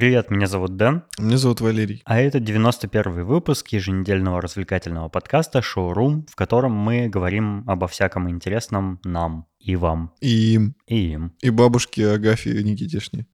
Привет, меня зовут Дэн. Меня зовут Валерий. А это 91 выпуск еженедельного развлекательного подкаста «Шоурум», в котором мы говорим обо всяком интересном нам и вам. И им. И им. И бабушке Агафье Никитишне.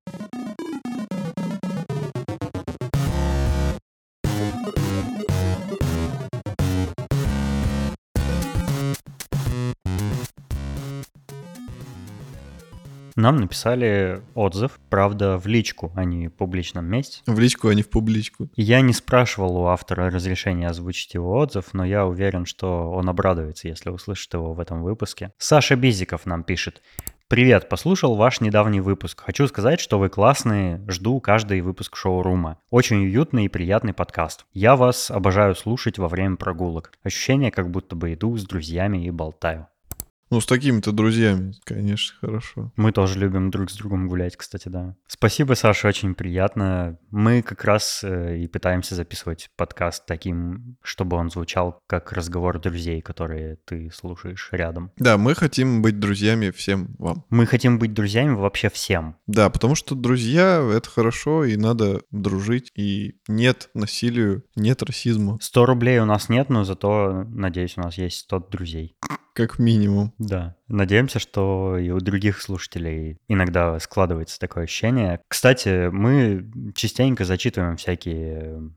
Нам написали отзыв, правда, в личку, а не в публичном месте. В личку, а не в публичку. Я не спрашивал у автора разрешения озвучить его отзыв, но я уверен, что он обрадуется, если услышит его в этом выпуске. Саша Бизиков нам пишет. Привет, послушал ваш недавний выпуск. Хочу сказать, что вы классные, жду каждый выпуск шоурума. Очень уютный и приятный подкаст. Я вас обожаю слушать во время прогулок. Ощущение, как будто бы иду с друзьями и болтаю. Ну, с такими-то друзьями, конечно, хорошо. Мы тоже любим друг с другом гулять, кстати, да. Спасибо, Саша, очень приятно. Мы как раз э, и пытаемся записывать подкаст таким, чтобы он звучал как разговор друзей, которые ты слушаешь рядом. Да, мы хотим быть друзьями всем вам. Мы хотим быть друзьями вообще всем. Да, потому что друзья — это хорошо, и надо дружить, и нет насилию, нет расизма. 100 рублей у нас нет, но зато, надеюсь, у нас есть 100 друзей. Как минимум. Да. Надеемся, что и у других слушателей иногда складывается такое ощущение. Кстати, мы частенько зачитываем всякие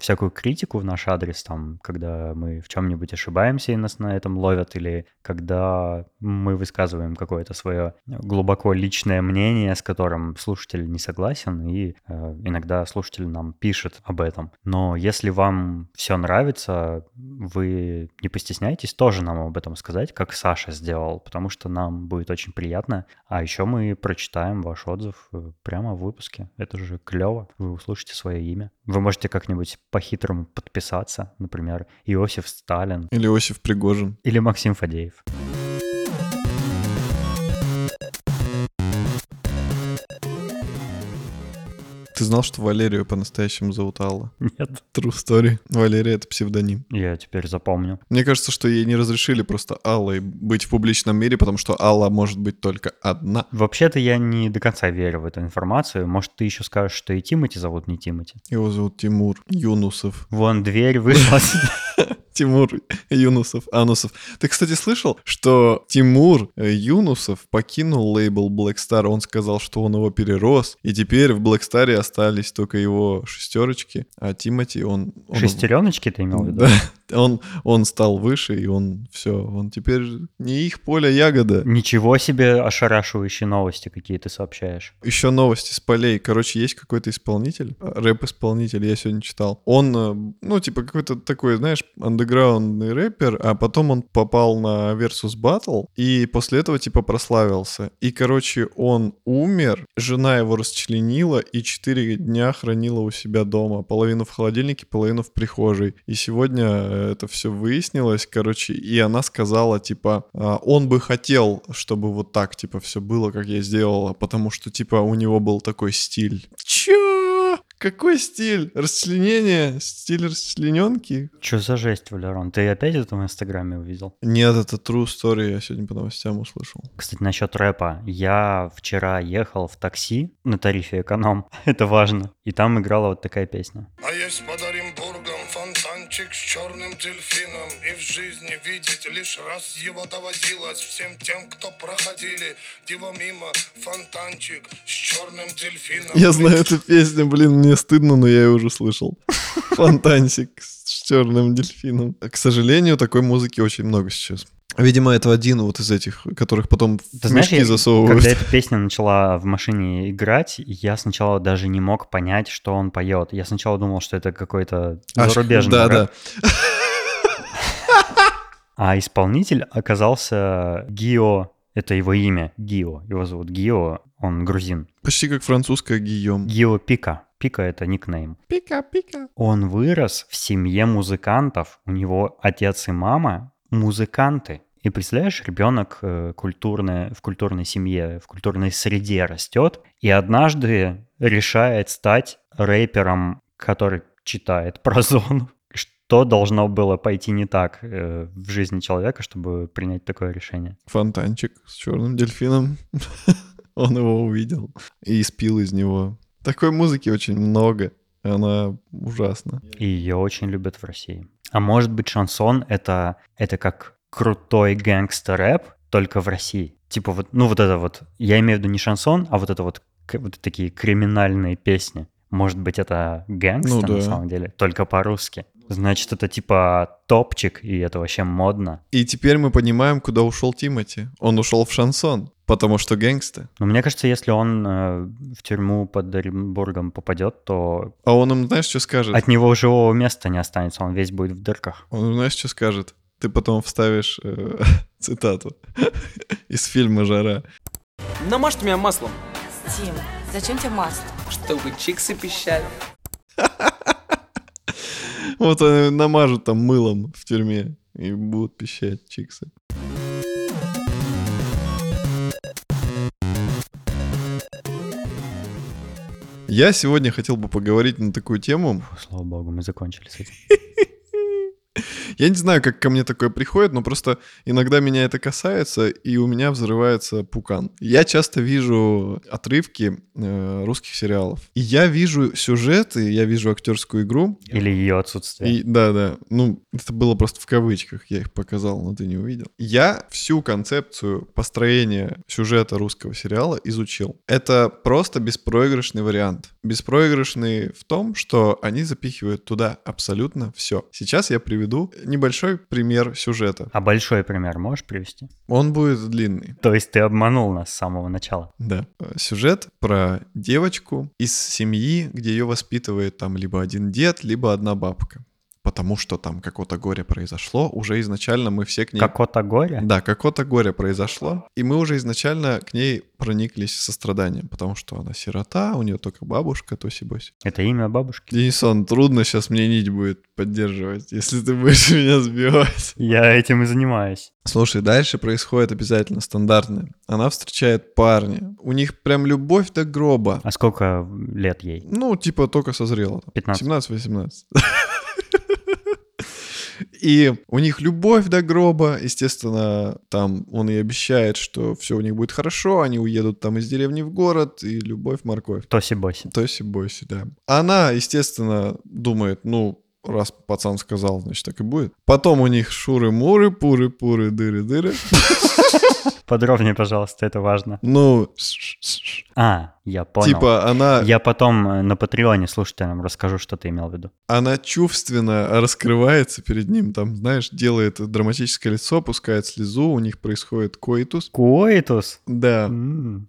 всякую критику в наш адрес, там, когда мы в чем-нибудь ошибаемся и нас на этом ловят, или когда мы высказываем какое-то свое глубоко личное мнение, с которым слушатель не согласен, и э, иногда слушатель нам пишет об этом. Но если вам все нравится, вы не постесняйтесь тоже нам об этом сказать, как Саша сделал, потому что нам будет очень приятно. А еще мы прочитаем ваш отзыв э, прямо в выпуске. Это же клево. Вы услышите свое имя. Вы можете как-нибудь по-хитрому подписаться, например, Иосиф Сталин. Или Иосиф Пригожин. Или Максим Фадеев. Ты знал, что Валерию по-настоящему зовут Алла? Нет. True story. Валерия — это псевдоним. Я теперь запомню. Мне кажется, что ей не разрешили просто Аллой быть в публичном мире, потому что Алла может быть только одна. Вообще-то я не до конца верю в эту информацию. Может, ты еще скажешь, что и Тимати зовут не Тимати? Его зовут Тимур Юнусов. Вон дверь вышла. Тимур Юнусов, Анусов. Ты, кстати, слышал, что Тимур Юнусов покинул лейбл Black Star. Он сказал, что он его перерос, и теперь в Black Star остались только его шестерочки, а Тимати, он... он... Шестереночки ты имел в виду? Да, он, он стал выше, и он все, он теперь не их поле ягода. Ничего себе ошарашивающие новости какие ты сообщаешь. Еще новости с полей. Короче, есть какой-то исполнитель, рэп-исполнитель, я сегодня читал. Он, э, ну, типа какой-то такой, знаешь, андеграундный рэпер, а потом он попал на Versus Battle, и после этого, типа, прославился. И, короче, он умер, жена его расчленила, и четыре дня хранила у себя дома. Половину в холодильнике, половину в прихожей. И сегодня это все выяснилось, короче, и она сказала, типа, «А, он бы хотел, чтобы вот так, типа, все было, как я сделала, потому что, типа, у него был такой стиль. Чё? Какой стиль? Расчленение? Стиль расчлененки? Что за жесть, Валерон? Ты опять это в Инстаграме увидел? Нет, это true story, я сегодня по новостям услышал. Кстати, насчет рэпа. Я вчера ехал в такси на тарифе эконом, это важно, и там играла вот такая песня. А есть под Оренбургом фонтанчик с черным дельфином И в жизни видеть лишь раз его доводилось Всем тем, кто проходили его мимо Фонтанчик с черным дельфином Я знаю эту песню, блин, мне стыдно, но я ее уже слышал. Фонтанчик с черным дельфином. К сожалению, такой музыки очень много сейчас. Видимо, это один вот из этих, которых потом Ты в знаешь, мешки я- засовывают. Когда эта песня начала в машине играть, я сначала даже не мог понять, что он поет. Я сначала думал, что это какой-то зарубежный Да, рэп. да. А исполнитель оказался Гио, это его имя, Гио. Его зовут Гио, он грузин. Почти как французская Гийом. Гио Пика. Пика — это никнейм. Пика, пика. Он вырос в семье музыкантов. У него отец и мама музыканты. И представляешь, ребенок э, культурная, в культурной семье, в культурной среде растет, и однажды решает стать рэпером, который читает про зону. Что должно было пойти не так э, в жизни человека, чтобы принять такое решение? Фонтанчик с черным дельфином. Он его увидел и спил из него Такой музыки очень много. Она ужасна. И ее очень любят в России. А может быть, шансон это, это как крутой гангстер-рэп, только в России. Типа вот, ну вот это вот, я имею в виду не шансон, а вот это вот, вот такие криминальные песни. Может быть, это гэнгстер Ну да. на самом деле, только по-русски. Значит, это типа топчик, и это вообще модно. И теперь мы понимаем, куда ушел Тимати. Он ушел в шансон, потому что гэнгста. Но мне кажется, если он э, в тюрьму под Оренбургом попадет, то А он им, знаешь, что скажет? от него живого места не останется, он весь будет в дырках. Он, знаешь, что скажет? Ты потом вставишь э, цитату из фильма «Жара». Намажьте меня маслом, Тим, зачем тебе масло? чтобы чиксы пищали. Вот они намажут там мылом в тюрьме и будут пищать чиксы. Я сегодня хотел бы поговорить на такую тему. Фу, слава богу, мы закончили с этим. Я не знаю, как ко мне такое приходит, но просто иногда меня это касается, и у меня взрывается пукан. Я часто вижу отрывки э, русских сериалов. И я вижу сюжеты, я вижу актерскую игру. Или ее отсутствие. И, да, да. Ну, это было просто в кавычках, я их показал, но ты не увидел. Я всю концепцию построения сюжета русского сериала изучил. Это просто беспроигрышный вариант. Беспроигрышный в том, что они запихивают туда абсолютно все. Сейчас я приведу небольшой пример сюжета. А большой пример можешь привести? Он будет длинный. То есть ты обманул нас с самого начала. Да. Сюжет про девочку из семьи, где ее воспитывает там либо один дед, либо одна бабка. Потому что там какое-то горе произошло, уже изначально мы все к ней... Какое-то горе? Да, какое-то горе произошло, и мы уже изначально к ней прониклись состраданием, потому что она сирота, у нее только бабушка, тоси-боси. Это имя бабушки? Денисон, трудно сейчас мне нить будет поддерживать, если ты будешь меня сбивать. Я этим и занимаюсь. Слушай, дальше происходит обязательно стандартное. Она встречает парня. У них прям любовь до гроба. А сколько лет ей? Ну, типа только созрела. там, 15. 17-18. И у них любовь до гроба, естественно, там он и обещает, что все у них будет хорошо, они уедут там из деревни в город, и любовь, морковь. Тоси-боси. Тоси Бойси, да. Она, естественно, думает, ну, раз пацан сказал, значит, так и будет. Потом у них шуры-муры, пуры-пуры, дыры-дыры. Подробнее, пожалуйста, это важно. Ну, А, я понял. типа она, Я потом э, на Патреоне слушателям расскажу, что ты имел в виду. она чувственно раскрывается перед ним, там, знаешь, делает драматическое лицо, пускает слезу, у них происходит коитус. Коитус? Да.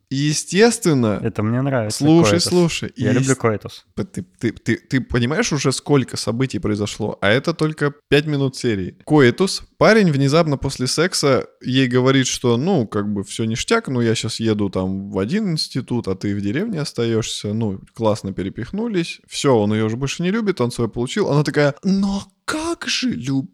И, естественно, Это мне нравится. слушай, коитус. слушай. Я и люблю коитус. Ты, ты, ты, ты понимаешь уже, сколько событий произошло? А это только 5 минут серии. Коитус. Парень внезапно после секса ей говорит, что, ну, как бы все ништяк, ну, я сейчас еду там в один институт, а ты в деревне остаешься. Ну, классно перепихнулись. Все, он ее уже больше не любит, он свое получил. Она такая, но как же любовь?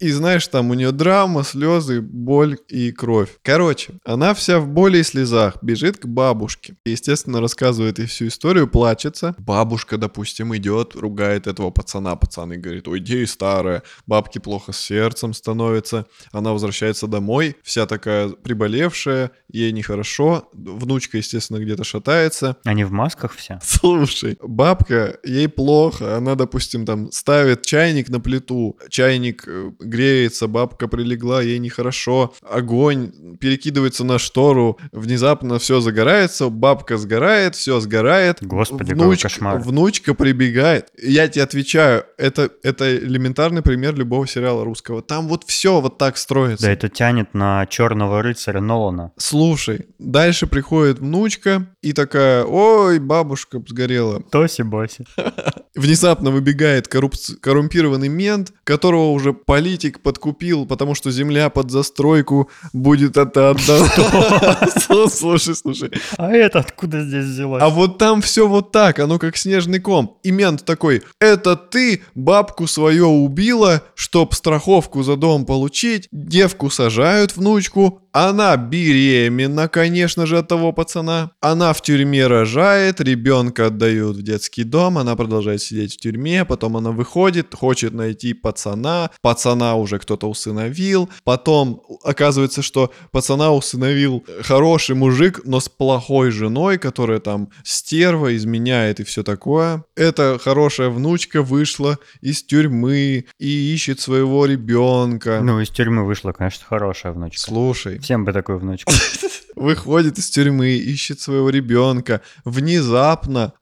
И знаешь, там у нее драма, слезы, боль и кровь. Короче, она вся в боли и слезах, бежит к бабушке. Естественно, рассказывает ей всю историю, плачется. Бабушка, допустим, идет, ругает этого пацана. Пацан и говорит, уйди, старая. Бабке плохо с сердцем становится. Она возвращается домой, вся такая приболевшая, ей нехорошо. Внучка, естественно, где-то шатается. Они в масках все? Слушай, бабка, ей плохо, она, допустим, там ставит чайник на плиту, чайник э, греется, бабка прилегла, ей нехорошо, огонь перекидывается на штору, внезапно все загорается, бабка сгорает, все сгорает. Господи, какой кошмар. Внучка прибегает. Я тебе отвечаю, это, это элементарный пример любого сериала русского. Там вот все вот так строится. Да, это тянет на черного рыцаря Нолана. Слушай, дальше приходит внучка и такая, ой, бабушка сгорела. Тоси-боси. Внезапно выбегает коррупци- коррумпированный мент, которого уже политик подкупил, потому что земля под застройку будет это отдана. Слушай, слушай. А это откуда здесь взялось? А вот там все вот так, оно как снежный ком. И мент такой, это ты бабку свою убила, чтоб страховку за дом получить, девку сажают внучку, Она беременна, конечно же, от того пацана. Она в тюрьме рожает, ребенка отдают в детский дом, она продолжает сидеть в тюрьме, потом она выходит, хочет найти пацана, пацана уже кто-то усыновил, потом оказывается, что пацана усыновил хороший мужик, но с плохой женой, которая там стерва, изменяет и все такое. Эта хорошая внучка вышла из тюрьмы и ищет своего ребенка. Ну, из тюрьмы вышла, конечно, хорошая внучка. Слушай, Всем бы такую внучку. выходит из тюрьмы, ищет своего ребенка, внезапно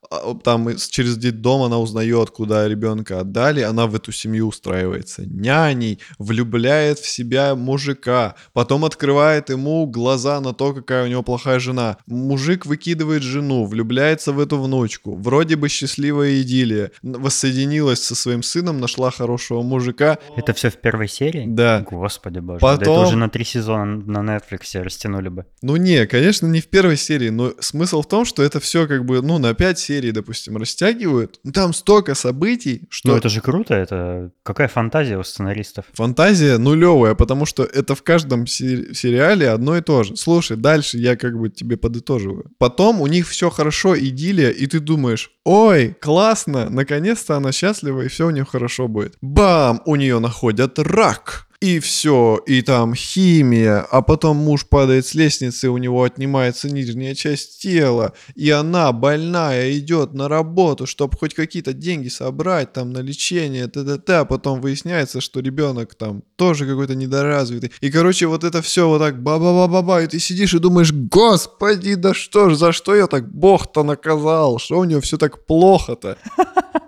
там из- через детдом она узнает, куда ребенка отдали, она в эту семью устраивается няней, влюбляет в себя мужика, потом открывает ему глаза на то, какая у него плохая жена. Мужик выкидывает жену, влюбляется в эту внучку, вроде бы счастливая идиллия, воссоединилась со своим сыном, нашла хорошего мужика, Это все в первой серии? Да. Господи боже. Да Потом- это уже на три сезона на Netflix растянули бы. Ну не, конечно, не в первой серии, но смысл в том, что это все как бы, ну, на 5 серий, допустим, растягивают. Ну, Там столько событий, что Ну это же круто, это какая фантазия у сценаристов. фантазия нулевая, потому что это в каждом се- сериале одно и то же. Слушай, дальше я как бы тебе подытоживаю. Потом у них все хорошо, идиллия, и ты думаешь, ой, классно, наконец-то она счастлива, и все у нее хорошо будет. Бам, у нее находят рак. И все, и там химия, а потом муж падает с лестницы, у него отнимается нижняя часть тела, и она больная идет на работу, чтобы хоть какие-то деньги собрать там на лечение, т-т-т, а потом выясняется, что ребенок там тоже какой-то недоразвитый. И, короче, вот это все вот так ба-ба-ба-ба-ба, и ты сидишь и думаешь, господи, да что ж, за что я так Бог-то наказал, что у него все так плохо-то?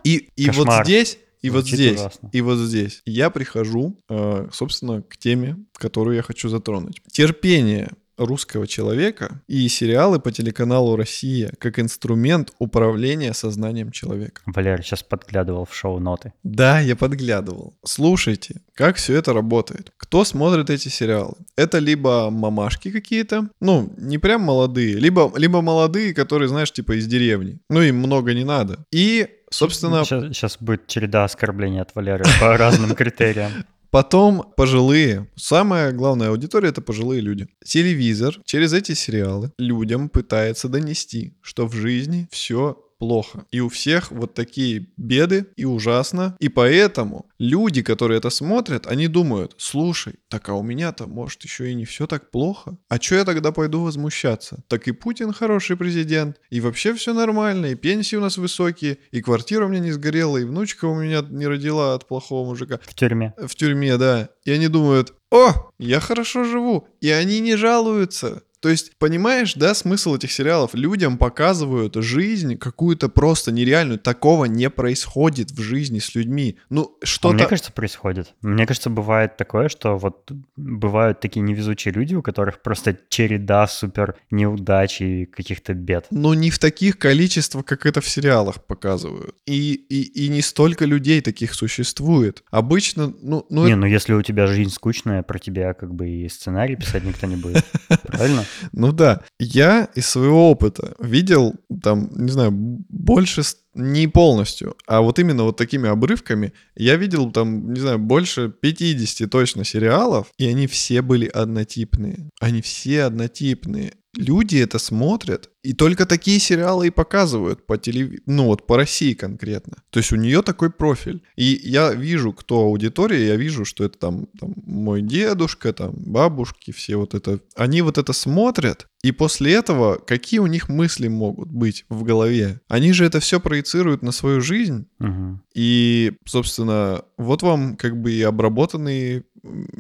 И, и вот здесь и вот здесь, ужасно. и вот здесь я прихожу, э, собственно, к теме, которую я хочу затронуть. Терпение русского человека и сериалы по телеканалу «Россия» как инструмент управления сознанием человека. Валер сейчас подглядывал в шоу-ноты. Да, я подглядывал. Слушайте, как все это работает. Кто смотрит эти сериалы? Это либо мамашки какие-то, ну, не прям молодые, либо, либо молодые, которые, знаешь, типа из деревни. Ну, им много не надо. И, собственно, Сейчас, будет череда оскорблений от Валеры по разным критериям. Потом пожилые. Самая главная аудитория это пожилые люди. Телевизор через эти сериалы людям пытается донести, что в жизни все плохо. И у всех вот такие беды и ужасно. И поэтому люди, которые это смотрят, они думают, слушай, так а у меня-то, может, еще и не все так плохо. А что я тогда пойду возмущаться? Так и Путин хороший президент, и вообще все нормально, и пенсии у нас высокие, и квартира у меня не сгорела, и внучка у меня не родила от плохого мужика В тюрьме. в тюрьме, да. И они думают, о, я хорошо живу. И они не жалуются. То есть, понимаешь, да, смысл этих сериалов? Людям показывают жизнь какую-то просто нереальную. Такого не происходит в жизни с людьми. Ну, А что-то... мне кажется, происходит. Мне кажется, бывает такое, что вот бывают такие невезучие люди, у которых просто череда супер неудач и каких-то бед. Но не в таких количествах, как это в сериалах показывают. И, и, и не столько людей таких существует. Обычно, ну... ну Не, ну если у тебя жизнь скучная, про тебя как бы и сценарий писать никто не будет. Правильно? Ну да, я из своего опыта видел там, не знаю, больше, не полностью, а вот именно вот такими обрывками, я видел там, не знаю, больше 50 точно сериалов, и они все были однотипные. Они все однотипные. Люди это смотрят, и только такие сериалы и показывают по телевизору, ну вот по России конкретно. То есть у нее такой профиль. И я вижу, кто аудитория, я вижу, что это там, там мой дедушка, там бабушки, все вот это. Они вот это смотрят, и после этого какие у них мысли могут быть в голове? Они же это все проецируют на свою жизнь, Мгм. и, собственно, вот вам как бы и обработанный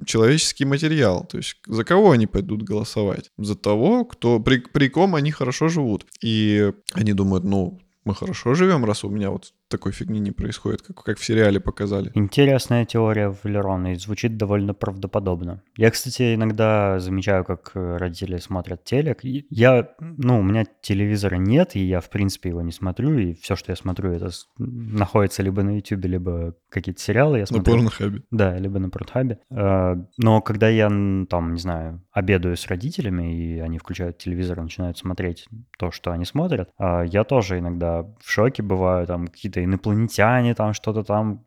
человеческий материал. То есть за кого они пойдут голосовать? За того, кто при, при ком они хорошо живут. И они думают, ну, мы хорошо живем, раз у меня вот такой фигни не происходит, как, как в сериале показали. Интересная теория Валерона и звучит довольно правдоподобно. Я, кстати, иногда замечаю, как э, родители смотрят телек. Я, ну, у меня телевизора нет, и я, в принципе, его не смотрю, и все, что я смотрю, это находится либо на YouTube, либо какие-то сериалы я На смотрю. порнохабе. Да, либо на Портхабе. Э, Но когда я, там, не знаю, обедаю с родителями, и они включают телевизор и начинают смотреть то, что они смотрят, а, я тоже иногда в шоке бываю, там какие-то инопланетяне, там что-то там,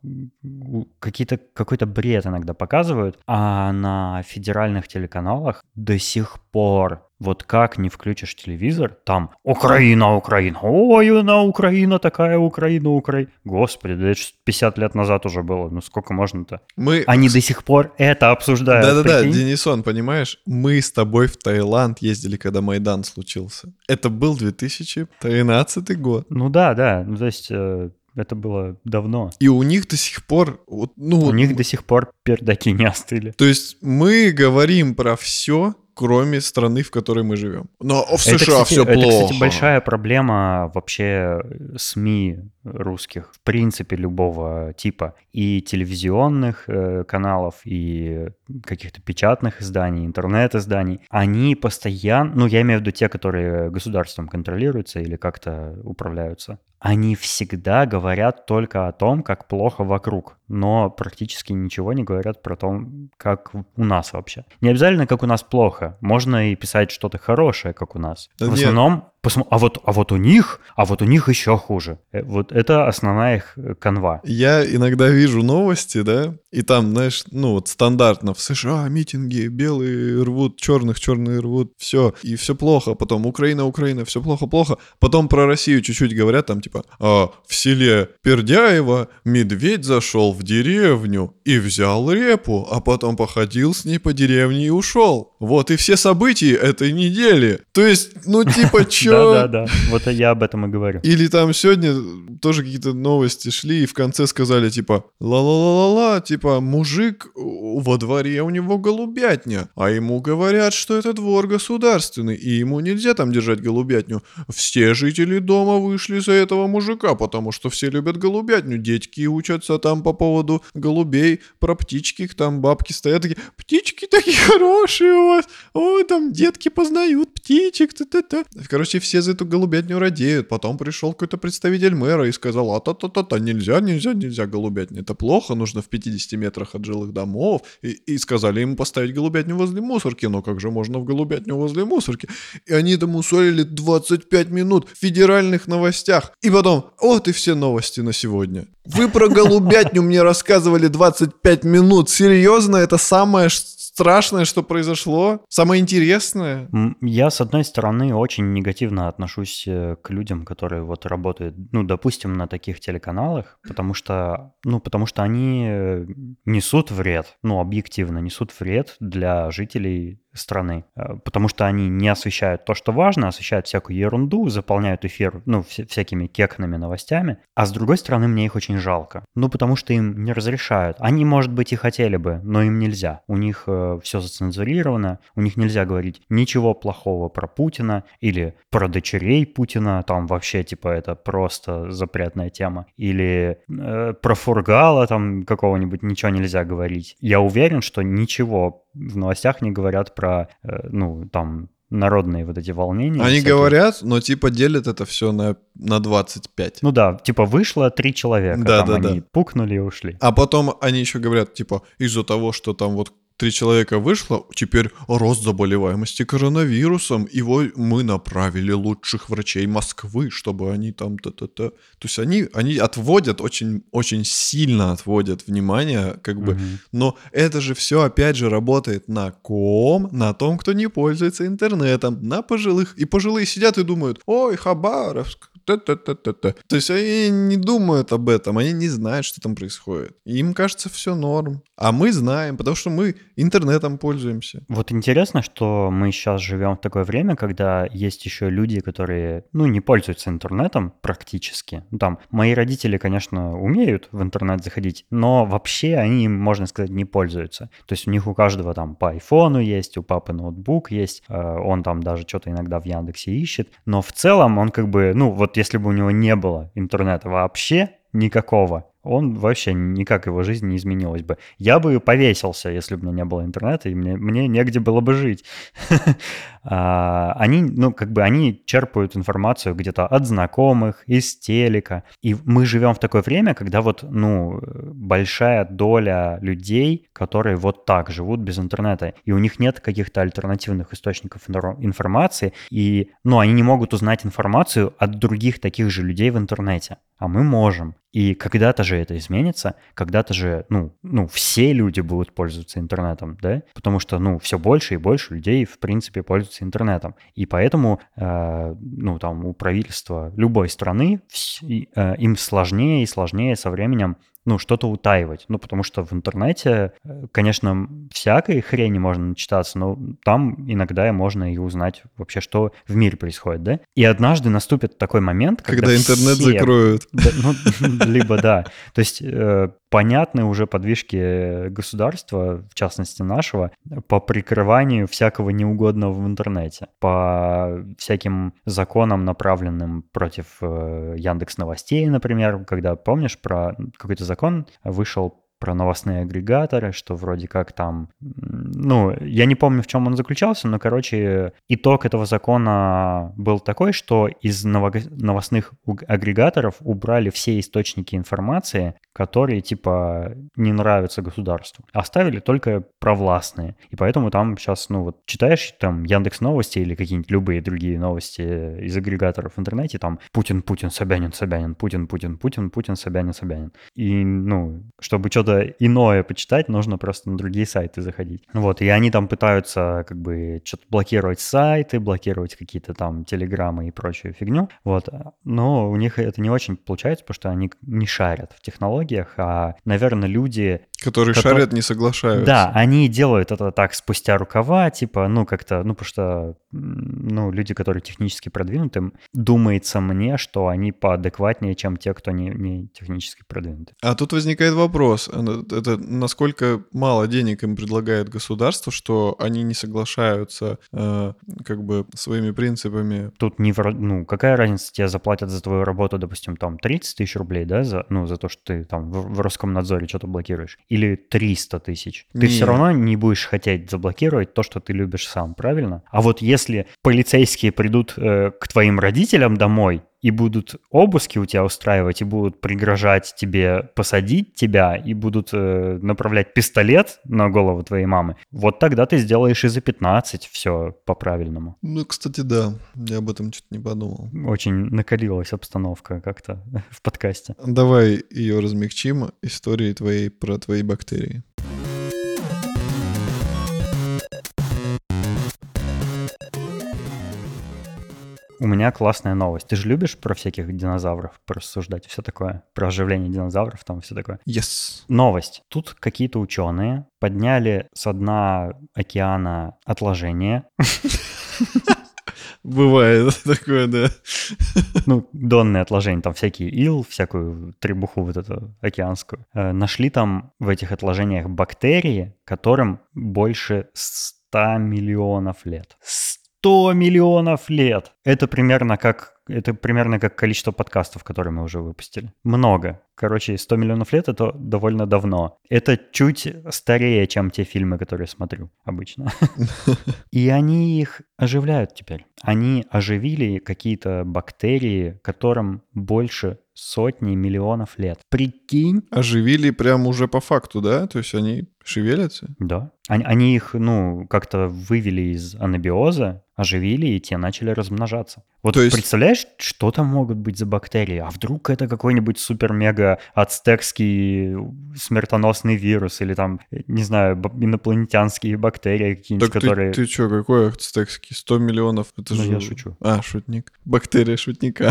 какие-то, какой-то бред иногда показывают, а на федеральных телеканалах до сих пор вот как не включишь телевизор, там Украина, Украина, ой, на Украина такая, Украина, Украина. Господи, да это ж 50 лет назад уже было, ну сколько можно-то? Мы... Они до сих пор это обсуждают. Да-да-да? Денисон, понимаешь, мы с тобой в Таиланд ездили, когда Майдан случился. Это был 2013 год. Ну да, да, ну то есть э, это было давно. И у них до сих пор, вот, ну, У вот, них до сих пор пердаки не остыли. то есть мы говорим про все, кроме страны, в которой мы живем. Но в Это, США кстати, все это, плохо. кстати, большая проблема вообще СМИ русских, в принципе, любого типа. И телевизионных э, каналов, и каких-то печатных изданий, интернет-изданий. Они постоянно, ну, я имею в виду те, которые государством контролируются или как-то управляются, они всегда говорят только о том, как плохо вокруг, но практически ничего не говорят про то, как у нас вообще. Не обязательно, как у нас плохо. Можно и писать что-то хорошее, как у нас. Да В нет. основном, посмо- а вот, а вот у них, а вот у них еще хуже. Э, Вот это основная их э, канва. Я иногда вижу новости, да, и там, знаешь, ну вот стандартно в США митинги, белые рвут черных, черные рвут, все, и все плохо. Потом Украина, Украина, все плохо, плохо. Потом про Россию чуть-чуть говорят, там типа, «А, в селе Пердяево медведь зашел в деревню и взял репу, а потом походил с ней по деревне и ушел. Вот и все события этой недели. То есть, ну типа, чё? Да-да-да, вот я об этом и говорю. Или там сегодня тоже какие-то новости шли, и в конце сказали, типа, ла-ла-ла-ла-ла, типа, мужик во дворе, у него голубятня, а ему говорят, что это двор государственный, и ему нельзя там держать голубятню. Все жители дома вышли за этого мужика, потому что все любят голубятню. Детки учатся там по поводу голубей, про птички, там бабки стоят такие, птички такие хорошие у вас, ой, там детки познают птичек, та-та-та. Короче, все за эту голубятню радеют. Потом пришел какой-то представитель мэра и сказал, а та-та-та-та, нельзя, нельзя, нельзя голубятню. Это плохо, нужно в 50 метрах от жилых домов. И, и сказали ему поставить голубятню возле мусорки. Но как же можно в голубятню возле мусорки? И они это мусорили 25 минут в федеральных новостях. И потом, вот и все новости на сегодня. Вы про голубятню мне рассказывали 25 минут. Серьезно? Это самое страшное, что произошло? Самое интересное? Я, с одной стороны, очень негативно отношусь э, к людям, которые вот работают, ну, допустим, на таких телеканалах, потому что, ну, потому что они э, несут вред, ну, объективно несут вред для жителей страны, Э, потому что они не освещают то, что важно, освещают всякую ерунду, заполняют эфир, ну, вся- всякими кекными новостями, а с другой стороны, мне их очень жалко, ну, потому что им не разрешают. Они, может быть, и хотели бы, но им нельзя. У них все зацензурировано, у них нельзя говорить ничего плохого про Путина или про дочерей Путина, там вообще, типа, это просто запретная тема, или э, про Фургала там какого-нибудь ничего нельзя говорить. Я уверен, что ничего в новостях не говорят про, э, ну, там, народные вот эти волнения. Они всякие. говорят, но типа делят это все на, на 25. Ну да, типа вышло три человека, Да, там да, они да. пукнули и ушли. А потом они еще говорят, типа, из-за того, что там вот три человека вышло, теперь рост заболеваемости коронавирусом, его мы направили лучших врачей Москвы, чтобы они там та-та-та. То есть они, они отводят, очень, очень сильно отводят внимание, как бы. Мгм. Но это же все, опять же, работает на ком? На том, кто не пользуется интернетом, на пожилых. И пожилые сидят и думают, ой, Хабаровск, та-та-та-та-та. То есть они не думают об этом, они не знают, что там происходит. Им кажется все норм. А мы знаем, потому что мы интернетом пользуемся. Вот интересно, что мы сейчас живем в такое время, когда есть еще люди, которые, ну, не пользуются интернетом практически. Ну, Там, мои родители, конечно, умеют в интернет заходить, но вообще они можно сказать, не пользуются. То есть у них у каждого там по айфону есть, у папы ноутбук есть, э, он там даже что-то иногда в Яндексе ищет, но в целом он как бы, ну, вот если бы у него не было интернета вообще, никакого, он вообще никак его жизнь не изменилась бы. Я бы повесился, если бы у меня не было интернета, и мне, мне негде было бы жить. А, они, ну, как бы они черпают информацию где-то от знакомых, из телека. И мы живем в такое время, когда вот, ну, большая доля людей, которые вот так живут без интернета, и у них нет каких-то альтернативных источников информации, и, ну, они не могут узнать информацию от других таких же людей в интернете. А мы можем. И когда-то же это изменится, когда-то же, ну, ну, все люди будут пользоваться интернетом, да, потому что, ну, все больше и больше людей, в принципе, пользуются интернетом. И поэтому, э, ну, там, у правительства любой страны э, им сложнее и сложнее со временем ну, что-то утаивать. Ну, потому что в интернете, э, конечно, всякой хрени можно начитаться, но там иногда можно и узнать вообще, что в мире происходит, да? И однажды наступит такой момент, когда, когда интернет все... закроют. Да, ну, либо да. То есть э, понятны уже подвижки государства, в частности нашего, по прикрыванию всякого неугодного в интернете, по всяким законам, направленным против э, Яндекс Новостей, например, когда, помнишь, про какой-то закон вышел про новостные агрегаторы, что вроде как там, ну, я не помню, в чем он заключался, но, короче, итог этого закона был такой, что из новостных агрегаторов убрали все источники информации, которые, типа, не нравятся государству. Оставили только провластные. И поэтому там сейчас, ну, вот читаешь там Яндекс Новости или какие-нибудь любые другие новости из агрегаторов в интернете, там Путин, Путин, Собянин, Собянин, Путин, Путин, Путин, Путин, Собянин, Собянин. И, ну, чтобы что-то что-то иное почитать, нужно просто на другие сайты заходить. Вот, и они там пытаются как бы что-то блокировать сайты, блокировать какие-то там телеграммы и прочую фигню, вот. Но у них это не очень получается, потому что они не шарят в технологиях, а, наверное, люди... Которые которые... шарят, не соглашаются. Да, они делают это так спустя рукава, типа, ну, как-то, ну, потому что, ну, люди, которые технически продвинуты, думается мне, что они поадекватнее, чем те, кто не, не технически продвинуты. А тут возникает вопрос, это насколько мало денег им предлагает государство, что они не соглашаются э, как бы своими принципами. Тут не ну какая разница, тебе заплатят за твою работу, допустим, там 30 тысяч рублей, да, за, ну за то, что ты там в, в Роскомнадзоре что-то блокируешь, или 300 тысяч. Ты не. все равно не будешь хотеть заблокировать то, что ты любишь сам, правильно? А вот если полицейские придут э, к твоим родителям домой и будут обыски у тебя устраивать, и будут пригрожать тебе посадить тебя, и будут э, направлять пистолет на голову твоей мамы, вот тогда ты сделаешь и за 15 все по-правильному. Ну, кстати, да, я об этом что-то не подумал. Очень накалилась обстановка как-то в подкасте. Давай ее размягчим историей твоей про твои бактерии. У меня классная новость. Ты же любишь про всяких динозавров порассуждать все такое? Про оживление динозавров там все такое? Yes. Новость. Тут какие-то ученые подняли с дна океана отложения. Бывает такое, да. Ну, донные отложения, там всякие ил, всякую требуху вот эту океанскую. Э, нашли там в этих отложениях бактерии, которым больше 100 миллионов лет. 100 миллионов лет. Это примерно как это примерно как количество подкастов, которые мы уже выпустили. Много. Короче, 100 миллионов лет — это довольно давно. Это чуть старее, чем те фильмы, которые смотрю обычно. И они их оживляют теперь. Они оживили какие-то бактерии, которым больше сотни миллионов лет. Прикинь? Оживили прям уже по факту, да? То есть они шевелятся? Да. Они, они их, ну, как-то вывели из анабиоза, оживили, и те начали размножаться. Вот То есть... представляешь, что там могут быть за бактерии? А вдруг это какой-нибудь супер-мега ацтекский смертоносный вирус или там, не знаю, инопланетянские бактерии какие-нибудь, так которые... ты, ты что, какой ацтекский? 100 миллионов? Это ну, же... я шучу. А, шутник. Бактерия шутника.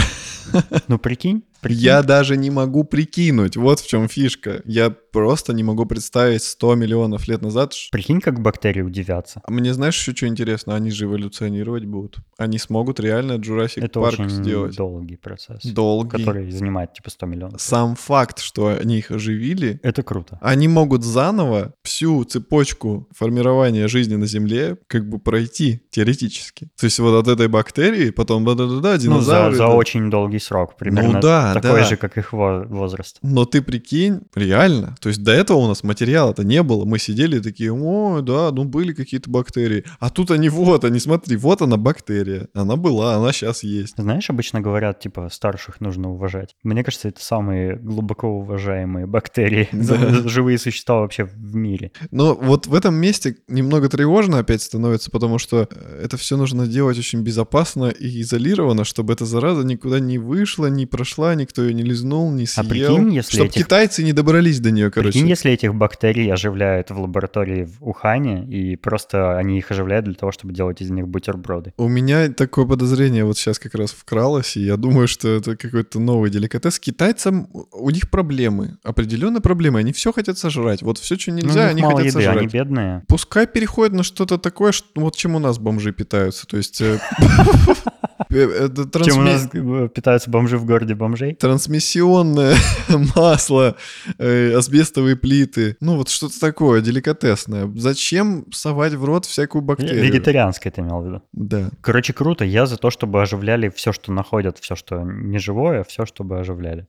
Ну, прикинь, прикинь. Я даже не могу прикинуть. Вот в чем фишка. Я просто не могу представить 100 миллионов лет назад. Прикинь, как бактерии удивятся. Мне знаешь еще что интересно? Они же эволюционировать будут. Они смогут реально Jurassic Это Park очень сделать. долгий процесс. Долгий. Который занимает типа 100 миллионов. Сам факт, что они их оживили. Это круто. Они могут заново всю цепочку формирования жизни на Земле как бы пройти теоретически. То есть вот от этой бактерии потом да-да-да, динозавры. Ну, за, за очень долгий срок. Примерно ну, да. Да, такой да. же, как их во- возраст. Но ты прикинь, реально, то есть до этого у нас материала-то не было. Мы сидели такие, о, да, ну были какие-то бактерии. А тут они вот, они, смотри, вот она бактерия. Она была, она сейчас есть. Знаешь, обычно говорят, типа, старших нужно уважать. Мне кажется, это самые глубоко уважаемые бактерии, Да. живые существа вообще в мире. Но вот в этом месте немного тревожно опять становится, потому что э, это все нужно делать очень безопасно и изолированно, чтобы эта зараза никуда не вышла, не прошла, никто ее не лизнул, не съел. А прикинь, если чтобы этих- китайцы не добрались до нее, короче. Прикинь, если этих бактерий оживляют в лаборатории в Ухане, и просто они их оживляют для того, чтобы делать из них бутерброды. У меня такое подозрение вот сейчас как раз вкралось, и я думаю, что это какой-то новый деликатес. Китайцам у них проблемы, определенные проблемы. Они все хотят сожрать. Вот все, что Ну, нельзя, них они мало хотят еды, сожрать. они бедные. Пускай переходит на что-то такое, что, вот чем у нас бомжи питаются. То есть э, э, это Чем у трансми- нас э, питаются бомжи в городе бомжей? трансмиссионное масло, э, асбестовые плиты. Ну вот что-то такое деликатесное. Зачем совать в рот всякую бактерию? Вегетарианское ты имел в виду. Да. Короче, круто. Я за то, чтобы оживляли все, что находят, все, что не живое, все, чтобы оживляли.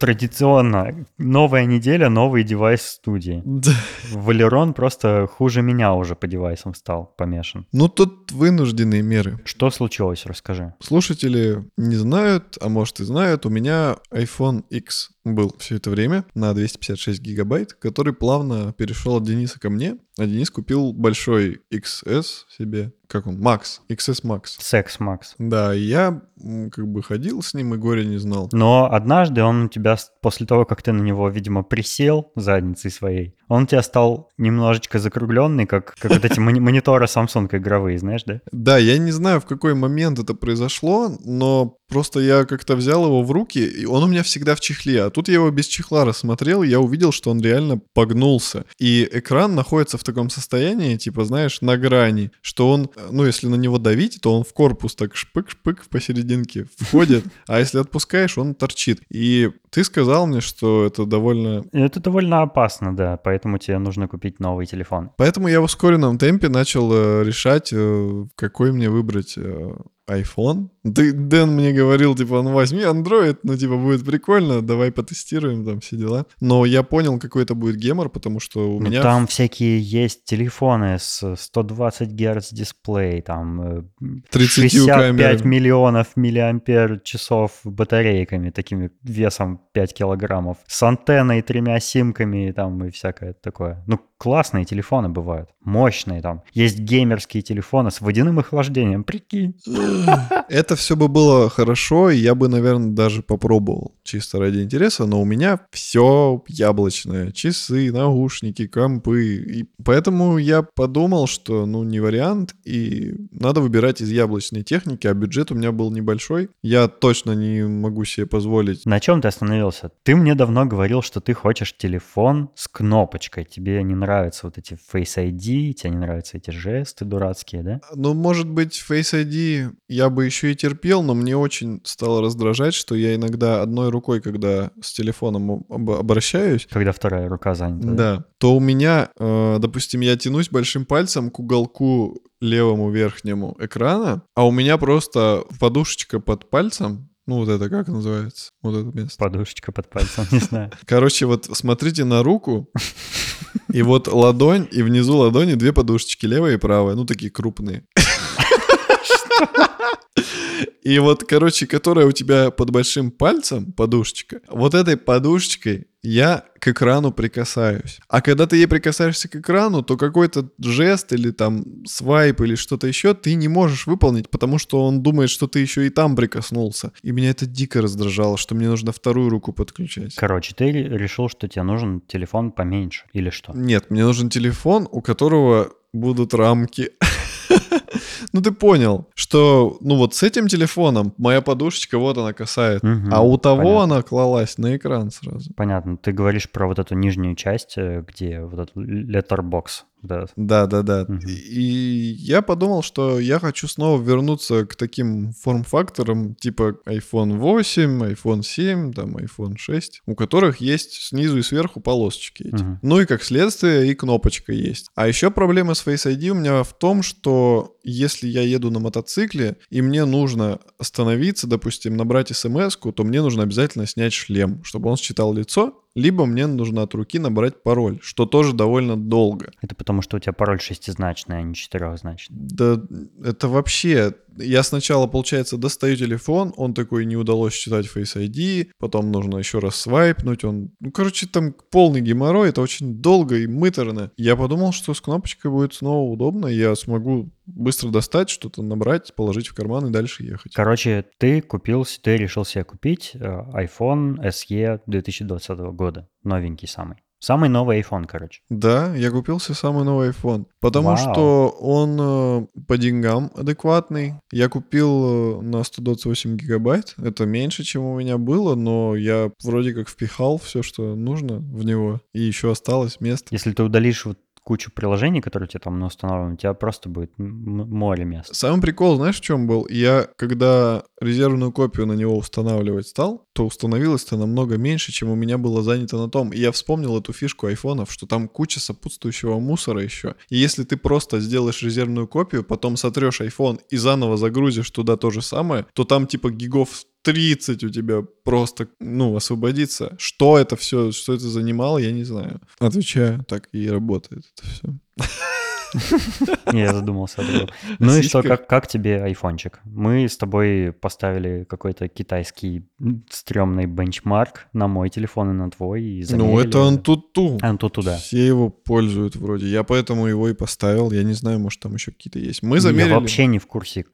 Традиционно, новая неделя, новый девайс в студии. Да. Валерон просто хуже меня уже по девайсам стал помешан. Ну тут вынужденные меры. Что случилось, расскажи. Слушатели не знают, а может и знают, у меня iPhone X был все это время на 256 гигабайт, который плавно перешел от Дениса ко мне, а Денис купил большой XS себе, как он, Max, XS Max. Секс, Макс. Да, я как бы ходил с ним и горя не знал. Но однажды он у тебя, после того, как ты на него, видимо, присел задницей своей, он у тебя стал немножечко закругленный, как, как вот эти мони- мониторы Samsung игровые, знаешь, да? Да, я не знаю, в какой момент это произошло, но просто я как-то взял его в руки, и он у меня всегда в чехле, а тут я его без чехла рассмотрел, и я увидел, что он реально погнулся. И экран находится в таком состоянии, типа, знаешь, на грани, что он, ну, если на него давить, то он в корпус так шпык-шпык посерединке входит, а если отпускаешь, он торчит. И ты сказал мне, что это довольно Это довольно опасно, да, поэтому тебе нужно купить новый телефон. Поэтому я в ускоренном темпе начал э, решать, э, какой мне выбрать э, iPhone. Ты, Дэн мне говорил, типа, ну возьми Android, ну типа будет прикольно, давай потестируем, там все дела. Но я понял, какой это будет гемор, потому что у Ну, меня... Там всякие есть телефоны с 120 Гц дисплей, там э, 30 65 камерами. миллионов миллиампер часов батарейками, такими весом 5 килограммов, с антенной, тремя симками там и всякое такое. Ну, классные телефоны бывают, мощные там. Есть геймерские телефоны с водяным охлаждением, прикинь. Это все бы было хорошо, и я бы, наверное, даже попробовал, чисто ради интереса, но у меня все яблочное. Часы, наушники, компы. И поэтому я подумал, что, ну, не вариант, и надо выбирать из яблочной техники, а бюджет у меня был небольшой. Я точно не могу себе позволить. На чем ты остановился? Ты мне давно говорил, что ты хочешь телефон с кнопочкой. Тебе не нравятся вот эти Face ID, тебе не нравятся эти жесты дурацкие, да? Ну, может быть, Face ID я бы еще и терпел, но мне очень стало раздражать, что я иногда одной рукой, когда с телефоном об- обращаюсь, Когда вторая рука занята. Да. То у меня, э, допустим, я тянусь большим пальцем к уголку левому верхнему экрана, а у меня просто подушечка под пальцем, ну вот это как называется, вот это место. Подушечка под пальцем, не знаю. Короче, вот смотрите на руку, и вот ладонь, и внизу ладони две подушечки, левая и правая, ну такие крупные. И вот, короче, которая у тебя под большим пальцем, подушечка, вот этой подушечкой я к экрану прикасаюсь. А когда ты ей прикасаешься к экрану, то какой-то жест или там свайп или что-то еще ты не можешь выполнить, потому что он думает, что ты еще и там прикоснулся. И меня это дико раздражало, что мне нужно вторую руку подключать. Короче, ты ре- решил, что тебе нужен телефон поменьше или что? Нет, мне нужен телефон, у которого будут рамки. Ну ты понял, что ну вот с этим телефоном моя подушечка вот она касает, Мгм, а у того понятно. она клалась на экран сразу. Понятно. Ты говоришь про вот эту нижнюю часть, э, где вот этот letterbox да. Да, да, да. Мгм. И я подумал, что я хочу снова вернуться к таким форм-факторам, типа iPhone 8, iPhone 7, там iPhone 6, у которых есть снизу и сверху полосочки эти. Мгм. Ну и как следствие и кнопочка есть. А еще проблема с Face ID у меня в том, что если я еду на мотоцикле, и мне нужно остановиться, допустим, набрать смс то мне нужно обязательно снять шлем, чтобы он считал лицо, либо мне нужно от руки набрать пароль, что тоже довольно долго. Это потому, что у тебя пароль шестизначный, а не четырехзначный. Да это вообще... Я сначала, получается, достаю телефон, он такой, не удалось считать Face ID, потом нужно еще раз свайпнуть, он... Ну, короче, там полный геморрой, это очень долго и мыторно. Я подумал, что с кнопочкой будет снова удобно, я смогу быстро достать, что-то набрать, положить в карман и дальше ехать. Короче, ты купил, ты решил себе купить э, iPhone SE 2020 года. Новенький самый. Самый новый iPhone, короче. Да, я купил себе самый новый iPhone, потому Вау. что он э, по деньгам адекватный. Я купил э, на 128 гигабайт, это меньше, чем у меня было, но я вроде как впихал все, что нужно в него, и еще осталось место. Если ты удалишь вот кучу приложений, которые у тебя там установлены, у тебя просто будет море мест. Самый прикол, знаешь, в чем был? Я, когда резервную копию на него устанавливать стал, то установилось-то намного меньше, чем у меня было занято на том. И я вспомнил эту фишку айфонов, что там куча сопутствующего мусора еще. И если ты просто сделаешь резервную копию, потом сотрешь iPhone и заново загрузишь туда то же самое, то там типа гигов 30 у тебя просто, ну, освободится. Что это все, что это занимало, я не знаю. Отвечаю, так и работает это все. Я задумался о другом. Ну и что, как, тебе айфончик? Мы с тобой поставили какой-то китайский стрёмный бенчмарк на мой телефон и на твой. И Ну, это он тут ту. А, тут туда. Все его пользуют вроде. Я поэтому его и поставил. Я не знаю, может, там еще какие-то есть. Мы замерили. Я вообще не в курсе,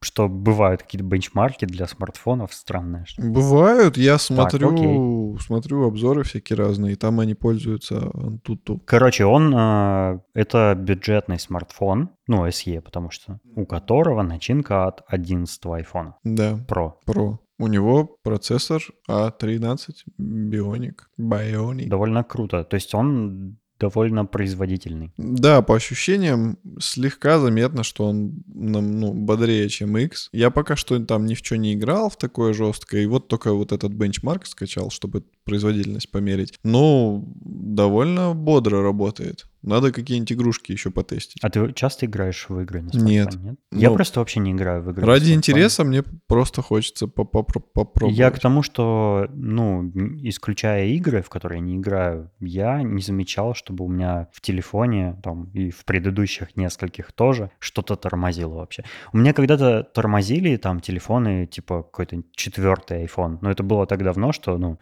что бывают какие-то бенчмарки для смартфонов. Странное. что- Бывают, я смотрю, смотрю обзоры всякие разные, и там они пользуются Antutu. Короче, он э, это бюджетный смартфон, ну, SE, потому что у которого начинка от 11 айфона Да, Pro. Pro. У него процессор A13 Bionic. Bionic. Довольно круто. То есть он довольно производительный. Да, по ощущениям слегка заметно, что он нам, ну, бодрее, чем X. Я пока что там ни в что не играл в такое жесткое, и вот только вот этот бенчмарк скачал, чтобы производительность померить. Ну, довольно бодро работает. Надо какие-нибудь игрушки еще потестить. А ты часто играешь в игры на Нет. Я Ну, просто вообще не играю в игры. Ради интереса мне просто хочется попро- попробовать. Я к тому, что, ну, исключая игры, в которые я не играю, я не замечал, чтобы у меня в телефоне, там, и в предыдущих нескольких тоже что-то тормозило вообще. У меня когда-то тормозили там телефоны, типа какой-то четвертый iPhone, но это было так давно, что, ну,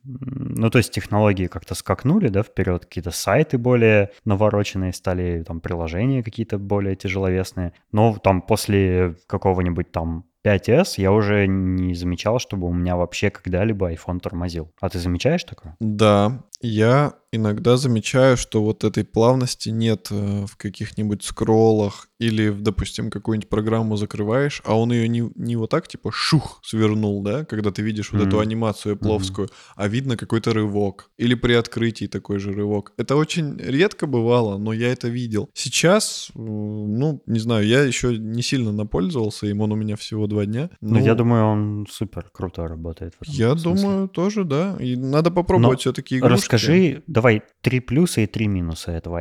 ну, то есть технологии как-то скакнули, да, вперед, какие-то сайты более навороченные стали, там, приложения какие-то более тяжеловесные, но там после какого-нибудь там 5S я уже не замечал, чтобы у меня вообще когда-либо iPhone тормозил. А ты замечаешь такое? Да, я иногда замечаю, что вот этой плавности нет э, в каких-нибудь скроллах или, в, допустим, какую-нибудь программу закрываешь, а он ее не, не вот так типа шух свернул, да, когда ты видишь вот эту Мгм. анимацию пловскую, а видно какой-то рывок. Или при открытии такой же рывок. Это очень редко бывало, но я это видел. Сейчас, э, ну, не знаю, я еще не сильно напользовался им, он у меня всего два дня. Ну, я думаю, он супер круто работает. Я смысле. думаю, тоже, да. И надо попробовать Но все-таки игрушки. Расскажи, давай, три плюса и три минуса этого.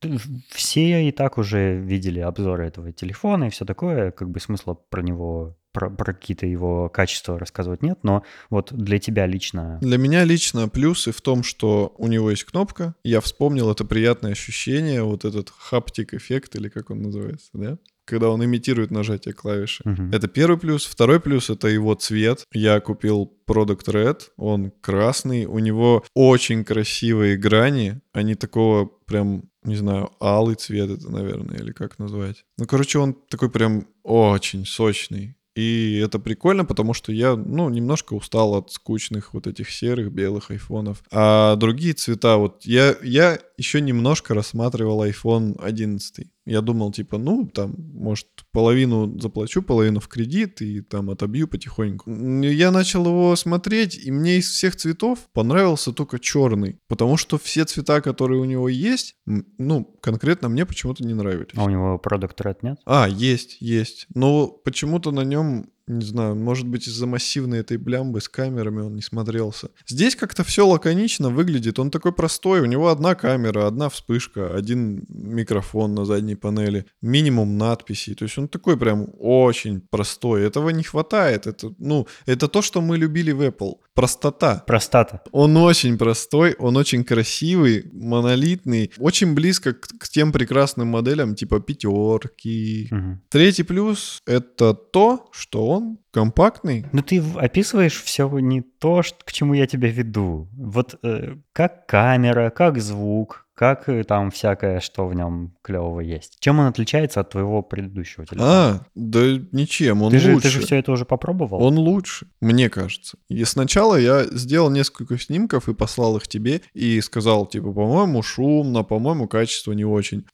Ты- Все и так уже видели обзоры этого телефона и все такое, как бы смысла про него, про, про какие-то его качества рассказывать нет, но вот для тебя лично... Для меня лично плюсы в том, что у него есть кнопка. Я вспомнил это приятное ощущение, вот этот хаптик эффект или как он называется, да? Когда он имитирует нажатие клавиши. Мгм. Это первый плюс. Второй плюс — это его цвет. Я купил Product Red, он красный, у него очень красивые грани, они такого прям, не знаю, алый цвет это, наверное, или как назвать. Ну, короче, он такой прям очень сочный. И это прикольно, потому что я, ну, немножко устал от скучных вот этих серых, белых айфонов. А другие цвета, вот я, я еще немножко рассматривал iPhone 11. Я думал, типа, ну, там, может, половину заплачу, половину в кредит и там отобью потихоньку. Я начал его смотреть, и мне из всех цветов понравился только черный, потому что все цвета, которые у него есть, ну, конкретно мне почему-то не нравились. А у него продукт Red нет? А, есть, есть. Но почему-то на нем, не знаю, может быть, из-за массивной этой блямбы с камерами он не смотрелся. Здесь как-то все лаконично выглядит. Он такой простой. У него одна камера, одна вспышка, один микрофон на задней панели, минимум надписей. То есть он такой прям очень простой. Этого не хватает. Это, ну, это то, что мы любили в Apple. Простота. Простата. Он очень простой, он очень красивый, монолитный, очень близко к, к тем прекрасным моделям типа пятерки. Мгм. Третий плюс — это то, что он компактный. Ну ты описываешь все не то, к чему я тебя веду. Вот э, как камера, как звук, как э, там всякое, что в нем клевого есть. Чем он отличается от твоего предыдущего телефона? А, да ничем, он ты, же, лучше. ты же все это уже попробовал? Он лучше, мне кажется. И сначала я сделал несколько снимков и послал их тебе и сказал, типа, по-моему, шумно, по-моему, качество не очень.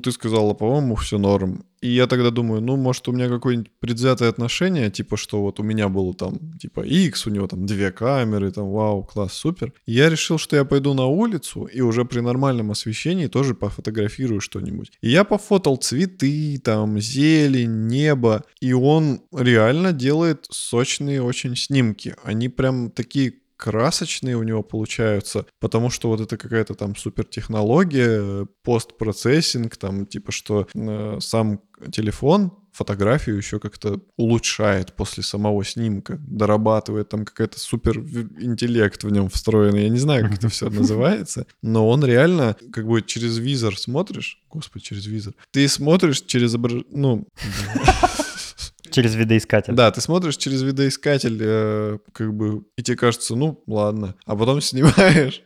Ты сказала, по-моему, все норм. И я тогда думаю, ну, может, у меня какое-нибудь предвзятое отношение, типа, что вот у меня было там, типа, X, у него там две камеры, там, вау, класс, супер. И я решил, что я пойду на улицу и уже при нормальном освещении тоже пофотографирую что-нибудь. И я пофотал цветы, там, зелень, небо, и он реально делает сочные очень снимки. Они прям такие красочные у него получаются, потому что вот это какая-то там супертехнология, постпроцессинг, там типа что э, сам телефон фотографию еще как-то улучшает после самого снимка, дорабатывает, там какая-то супер интеллект в нем встроенный, я не знаю, как это все называется, но он реально, как бы через визор смотришь, господи, через визор, ты смотришь через ну, Через видоискатель. да, ты смотришь через видоискатель, э, как бы, и тебе кажется, ну, ладно. А потом снимаешь,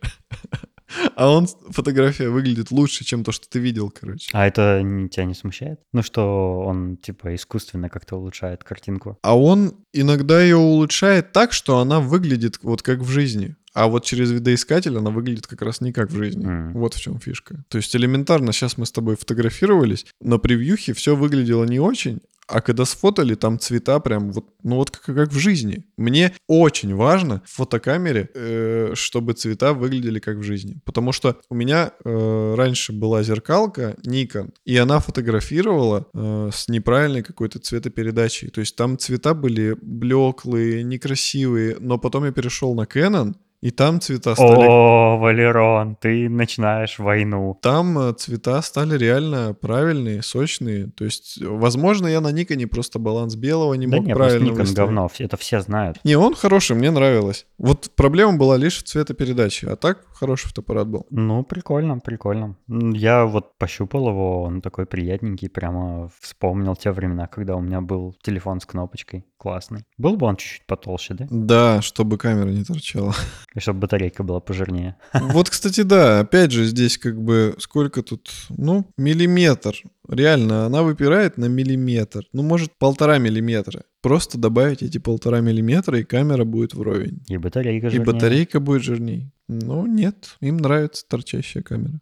а он, фотография выглядит лучше, чем то, что ты видел, короче. А это не- тебя не смущает? Ну что он типа искусственно как-то улучшает картинку? А он иногда ее улучшает так, что она выглядит вот как в жизни. А вот через видоискатель она выглядит как раз не как в жизни. М. Вот в чем фишка. То есть элементарно, сейчас мы с тобой фотографировались, на превьюхе все выглядело не очень, а когда сфотали, там цвета прям вот, ну вот как, как в жизни. Мне очень важно в фотокамере, э, чтобы цвета выглядели как в жизни. Потому что у меня э, раньше была зеркалка Nikon, и она фотографировала э, с неправильной какой-то цветопередачей. То есть там цвета были блеклые, некрасивые, но потом я перешел на Canon, и там цвета стали О, Валерон, ты начинаешь войну. там э, цвета стали реально правильные, сочные. То есть, возможно, я на Никоне просто баланс белого не да мог не, просто правильно Nikon выставить. говно, это все знают. Не, он хороший, мне нравилось. Вот проблема была лишь в цветопередаче, а так хороший фотоаппарат был. Ну, прикольно, прикольно. Я вот пощупал его, он такой приятненький, прямо вспомнил те времена, когда у меня был телефон с кнопочкой. Классный. Был бы он чуть-чуть потолще, да? Да, чтобы камера не торчала. И чтобы батарейка была пожирнее. Вот, кстати, да, опять же, здесь как бы сколько тут, ну, миллиметр. Реально, она выпирает на миллиметр. Ну, может, полтора миллиметра. Просто добавить эти полтора миллиметра, и камера будет вровень. И батарейка И жирнее. батарейка будет жирней. Ну, нет, им нравится торчащая камера.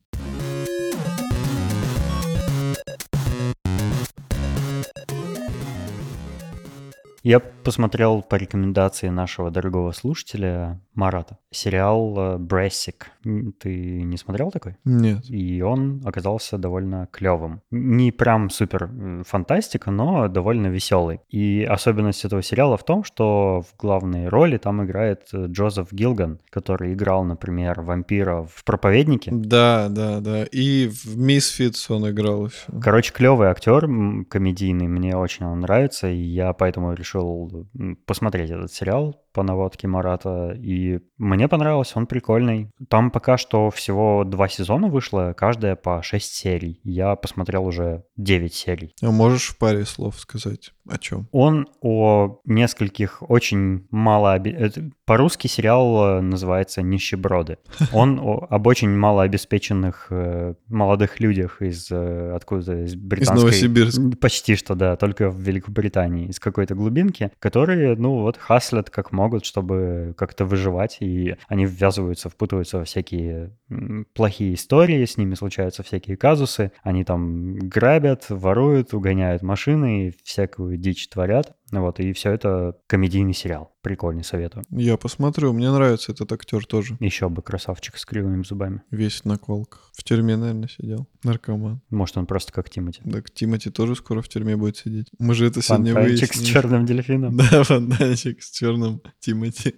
Я посмотрел по рекомендации нашего дорогого слушателя Марата сериал э, «Брессик». Ты не смотрел такой? Нет. И он оказался довольно клевым. Не прям супер э, фантастика, но довольно веселый. И особенность этого сериала в том, что в главной роли там играет э, Джозеф Гилган, который играл, например, вампира в «Проповеднике». Да, да, да. И в Misfits он играл еще. Короче, клевый актер, комедийный, мне очень он нравится, и я поэтому решил посмотреть этот сериал по наводке Марата, и мне понравился, он прикольный. Там пока что всего два сезона вышло, каждая по 6 серий. Я посмотрел уже 9 серий. А можешь в паре слов сказать о чем? Он о нескольких очень мало... это- По-русски сериал э, называется «Нищеброды». Он о- об очень малообеспеченных э, молодых людях из э, откуда из британской... Новосибирска. Почти что, да, только в Великобритании, из какой-то глубинки, которые, ну вот, хаслят как могут, могут, чтобы как-то выживать, и они ввязываются, впутываются во всякие плохие истории, с ними случаются всякие казусы, они там грабят, воруют, угоняют машины и всякую дичь творят. Вот, и все это комедийный сериал. Прикольный, советую. Я посмотрю, мне нравится этот актер тоже. Еще бы красавчик с кривыми зубами. Весь в наколках. В тюрьме, наверное, сидел. Наркоман. Может, он просто как Тимати. Так Тимати тоже скоро в тюрьме будет сидеть. Мы же это сегодня Фонтанчик с выяснили. черным дельфином. Да, фонтанчик с черным Тимати.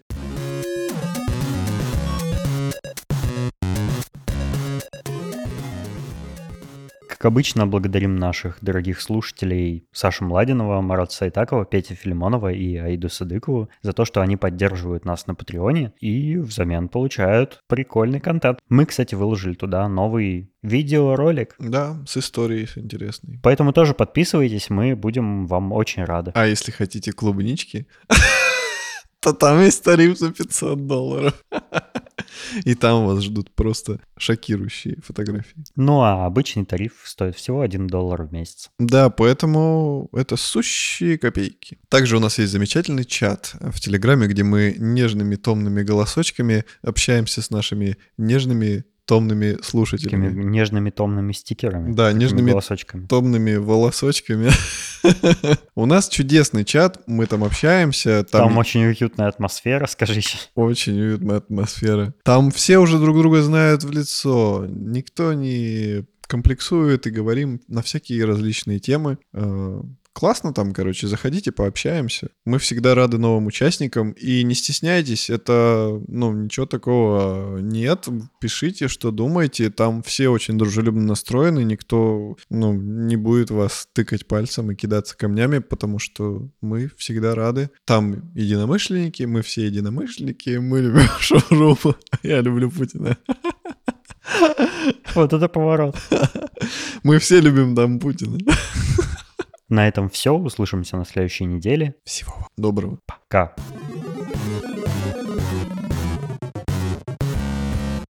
Как обычно, благодарим наших дорогих слушателей Сашу Младинова, Марата Сайтакова, Петя Филимонова и Аиду Садыкову за то, что они поддерживают нас на Патреоне и взамен получают прикольный контент. Мы, кстати, выложили туда новый видеоролик, Да, с историей интересной. поэтому тоже подписывайтесь, мы будем вам очень рады. А если хотите клубнички, то там есть тариф за 500 долларов. И там вас ждут просто шокирующие фотографии. Ну а обычный тариф стоит всего 1 доллар в месяц. Да, поэтому это сущие копейки. Также у нас есть замечательный чат в Телеграме, где мы нежными томными голосочками общаемся с нашими нежными томными Такими слушателями. нежными томными стикерами. Да, такими нежными голосочками. томными волосочками. У нас чудесный чат, мы там общаемся. Там, Там, очень уютная атмосфера, скажи. очень уютная атмосфера. Там все уже друг друга знают в лицо. Никто не комплексует и говорим на всякие различные темы. Классно там, короче, заходите, пообщаемся. Мы всегда рады новым участникам. И не стесняйтесь, это, ну, ничего такого нет. Пишите, что думаете. Там все очень дружелюбно настроены. Никто, ну, не будет вас тыкать пальцем и кидаться камнями, потому что мы всегда рады. Там единомышленники, мы все единомышленники, мы любим шоуруму. Я люблю Путина. Вот это поворот. Мы все любим там Путина. На этом все. Услышимся на следующей неделе. Всего вам доброго. Пока.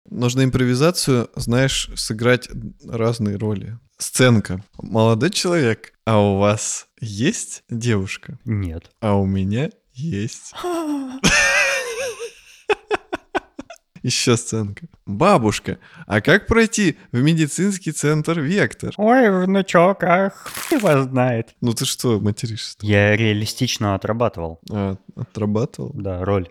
Нужно импровизацию, знаешь, сыграть разные роли. Сценка. Молодой человек, а у вас есть девушка? Нет. А у меня есть. Еще сценка. Бабушка, а как пройти в медицинский центр Вектор? Ой, внучок, ах, его знает. Ну ты что, материшься? Я реалистично отрабатывал, А, отрабатывал? да, роль.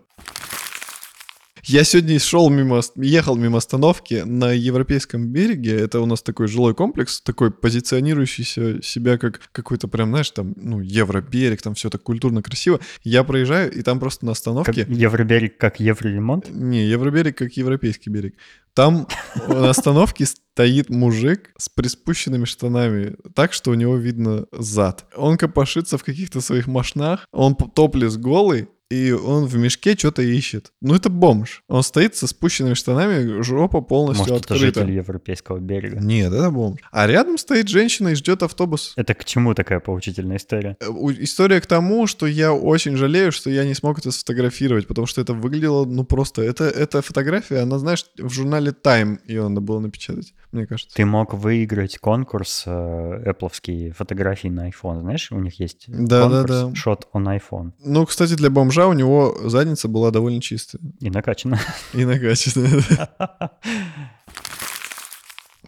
Я сегодня шел мимо, ехал мимо остановки на Европейском береге. Это у нас такой жилой комплекс, такой позиционирующийся себя как какой-то прям, знаешь, там, ну, Евроберег, там все так культурно красиво. Я проезжаю, и там просто на Как остановке... Евроберег, как Евроремонт. Не, Евроберег как европейский берег. Там на остановке стоит мужик с приспущенными штанами, так что у него видно зад. Он копошится в каких-то своих мошнах, он топлес голый, и он в мешке что-то ищет. Ну, это бомж. Он стоит со спущенными штанами, жопа полностью Может, это открыта. житель Европейского берега. Нет, это бомж. А рядом стоит женщина и ждет автобус. Это к чему такая поучительная история? Э, История к тому, что я очень жалею, что я не смог это сфотографировать, потому что это выглядело, ну просто, это, эта фотография, она, знаешь, в журнале Time ее надо было напечатать, мне кажется. Ты мог выиграть конкурс э, Apple фотографий на iPhone. Знаешь, у них есть Да, да, конкурс да. Shot on iPhone. Ну, кстати, для бомжа у него задница была довольно чистая И накачано. и накачанная.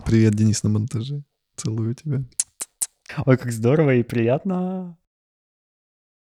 Привет, Денис, на монтаже. Целую тебя. Ой, как здорово и приятно.